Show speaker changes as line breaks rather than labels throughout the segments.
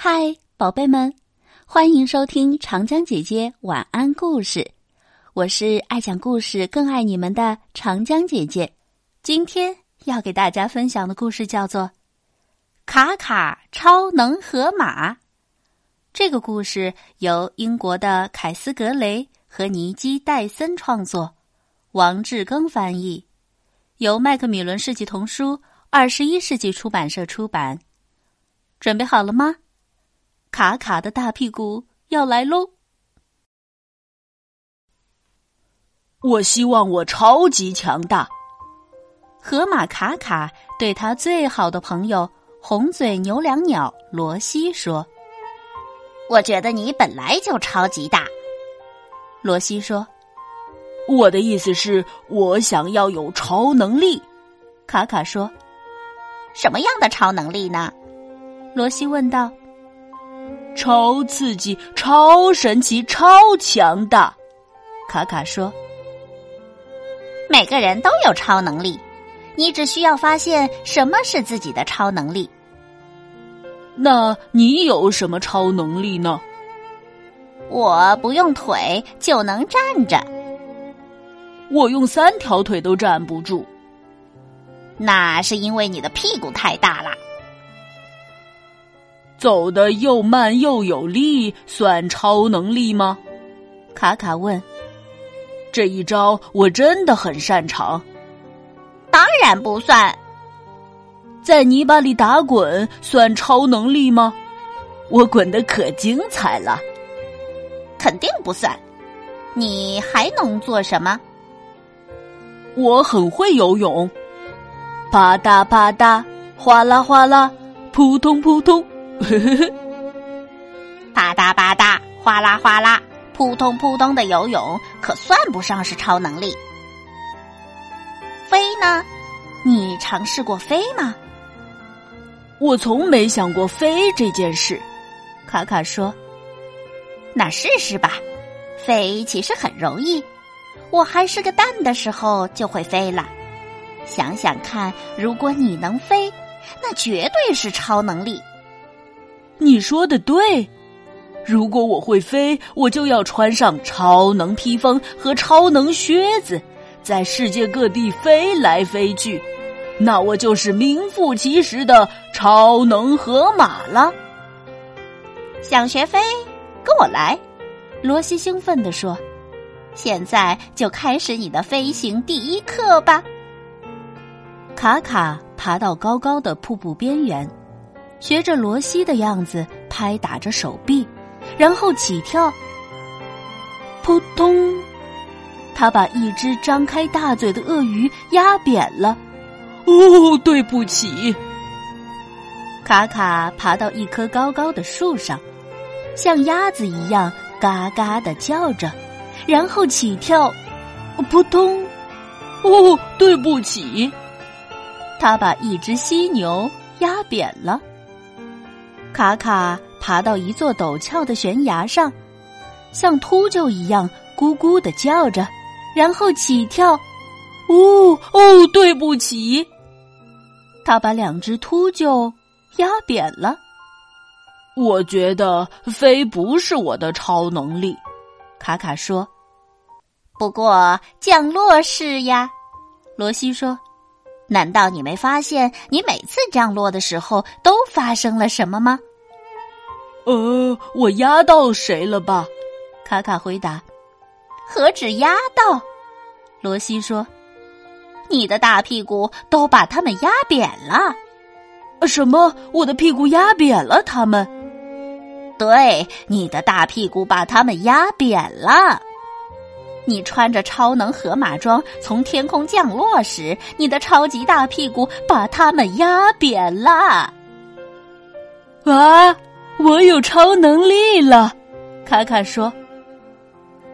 嗨，宝贝们，欢迎收听长江姐姐晚安故事。我是爱讲故事、更爱你们的长江姐姐。今天要给大家分享的故事叫做《卡卡超能河马》。这个故事由英国的凯斯·格雷和尼基·戴森创作，王志庚翻译，由麦克米伦世纪童书二十一世纪出版社出版。准备好了吗？卡卡的大屁股要来喽！
我希望我超级强大。
河马卡卡对他最好的朋友红嘴牛椋鸟罗西说：“
我觉得你本来就超级大。”
罗西说：“
我的意思是，我想要有超能力。”
卡卡说：“
什么样的超能力呢？”
罗西问道。
超刺激、超神奇、超强大，
卡卡说：“
每个人都有超能力，你只需要发现什么是自己的超能力。”
那你有什么超能力呢？
我不用腿就能站着。
我用三条腿都站不住。
那是因为你的屁股太大了。
走得又慢又有力，算超能力吗？
卡卡问。
这一招我真的很擅长。
当然不算。
在泥巴里打滚算超能力吗？我滚得可精彩了。
肯定不算。你还能做什么？
我很会游泳。啪嗒啪嗒，哗啦哗啦，扑通扑通。呵呵呵，
吧嗒吧嗒，哗啦哗啦，扑通扑通的游泳可算不上是超能力。飞呢？你尝试过飞吗？
我从没想过飞这件事。
卡卡说：“
那试试吧，飞其实很容易。我还是个蛋的时候就会飞了。想想看，如果你能飞，那绝对是超能力。”
你说的对，如果我会飞，我就要穿上超能披风和超能靴子，在世界各地飞来飞去，那我就是名副其实的超能河马了。
想学飞，跟我来！
罗西兴奋地说：“
现在就开始你的飞行第一课吧！”
卡卡爬到高高的瀑布边缘。学着罗西的样子拍打着手臂，然后起跳。扑通！他把一只张开大嘴的鳄鱼压扁了。
哦，对不起。
卡卡爬到一棵高高的树上，像鸭子一样嘎嘎的叫着，然后起跳。扑通！
哦，对不起。
他把一只犀牛压扁了。卡卡爬到一座陡峭的悬崖上，像秃鹫一样咕咕的叫着，然后起跳。
哦哦，对不起！
他把两只秃鹫压扁了。
我觉得飞不是我的超能力，
卡卡说。
不过降落是呀，
罗西说。
难道你没发现，你每次降落的时候都发生了什么吗？
呃，我压到谁了吧？
卡卡回答。
何止压到？
罗西说。
你的大屁股都把他们压扁了。
什么？我的屁股压扁了他们？
对，你的大屁股把他们压扁了。你穿着超能河马装从天空降落时，你的超级大屁股把它们压扁了。
啊，我有超能力了！
卡卡说：“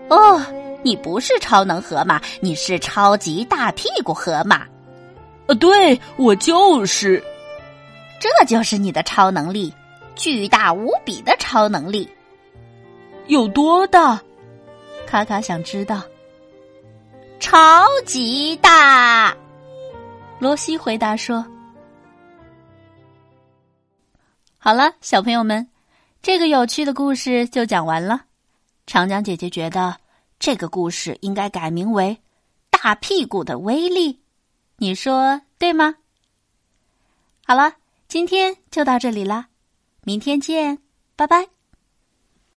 哦，你不是超能河马，你是超级大屁股河马。
呃，对我就是，
这就是你的超能力，巨大无比的超能力，
有多大？”
卡卡想知道。
超级大，
罗西回答说：“好了，小朋友们，这个有趣的故事就讲完了。长江姐姐觉得这个故事应该改名为《大屁股的威力》，你说对吗？好了，今天就到这里啦，明天见，拜拜。